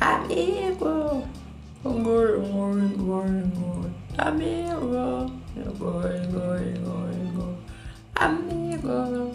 Amigo! amigo, amigo. Amigo! Amigo!